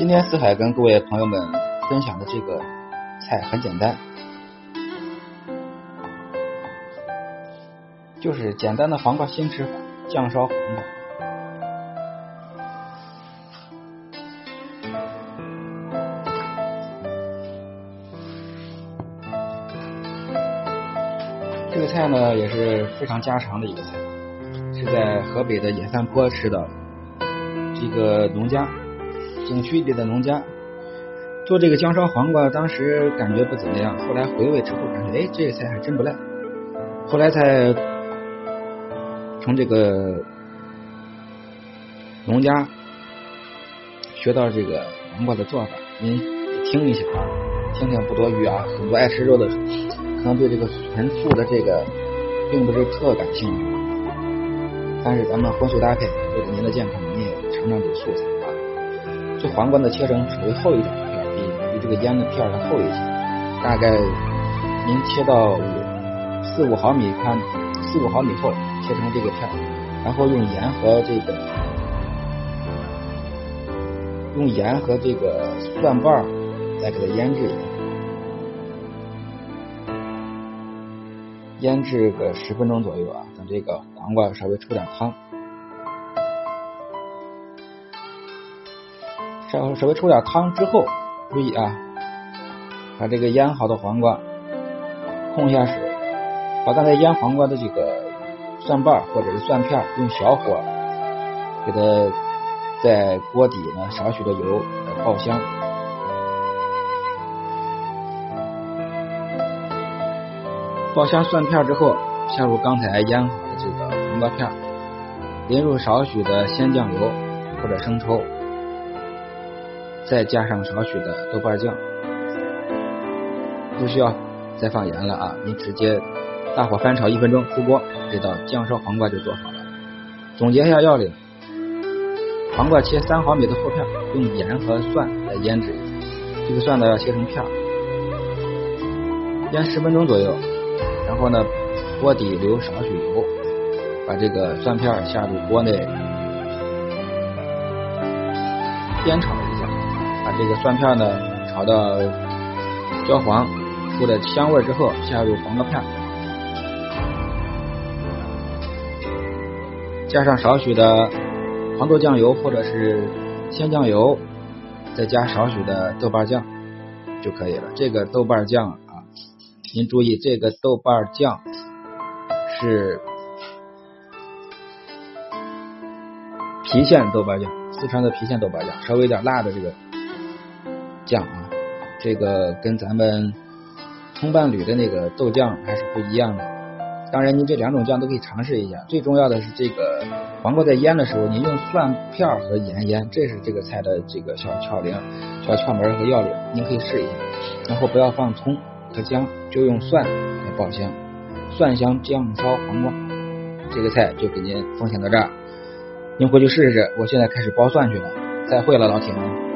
今天四海跟各位朋友们分享的这个菜很简单，就是简单的黄瓜新吃法，酱烧黄瓜。这个菜呢也是非常家常的一个菜，是在河北的野山坡吃的这个农家。景区里的农家做这个姜烧黄瓜，当时感觉不怎么样，后来回味之后感觉，哎，这个菜还真不赖。后来才从这个农家学到这个黄瓜的做法，您听一下啊，听听不多余啊。很多爱吃肉的可能对这个纯素的这个并不是特感兴趣，但是咱们荤素搭配，为了您的健康，您也尝尝这个素菜。这黄瓜呢，切成稍微厚一点的片，比比这个腌的片儿还厚一些。大概您切到四五毫米宽，四五毫米厚，切成这个片，然后用盐和这个用盐和这个蒜瓣来给它腌制一下，腌制个十分钟左右啊，等这个黄瓜稍微出点汤。稍稍微出点汤之后，注意啊，把这个腌好的黄瓜控一下水，把刚才腌黄瓜的这个蒜瓣或者是蒜片用小火给它在锅底呢少许的油爆香，爆香蒜片之后，下入刚才腌好的这个黄瓜片，淋入少许的鲜酱油或者生抽。再加上少许的豆瓣酱，不需要再放盐了啊！你直接大火翻炒一分钟，出锅，这道酱烧黄瓜就做好了。总结一下要领：黄瓜切三毫米的厚片，用盐和蒜来腌制。这个蒜呢要切成片，腌十分钟左右。然后呢，锅底留少许油，把这个蒜片下入锅内，煸炒。这个蒜片呢炒到焦黄，出了香味之后，下入黄瓜片，加上少许的黄豆酱油或者是鲜酱油，再加少许的豆瓣酱就可以了。这个豆瓣酱啊，您注意，这个豆瓣酱是郫县豆瓣酱，四川的郫县豆瓣酱，稍微有点辣的这个。酱啊，这个跟咱们葱伴侣的那个豆酱还是不一样的。当然，您这两种酱都可以尝试一下。最重要的是，这个黄瓜在腌的时候，您用蒜片和盐腌，这是这个菜的这个小窍灵、小窍门和要领。您可以试一下。然后不要放葱和姜，就用蒜来爆香，蒜香酱烧黄瓜，这个菜就给您奉献到这儿。您回去试试。我现在开始剥蒜去了。再会了，老铁们。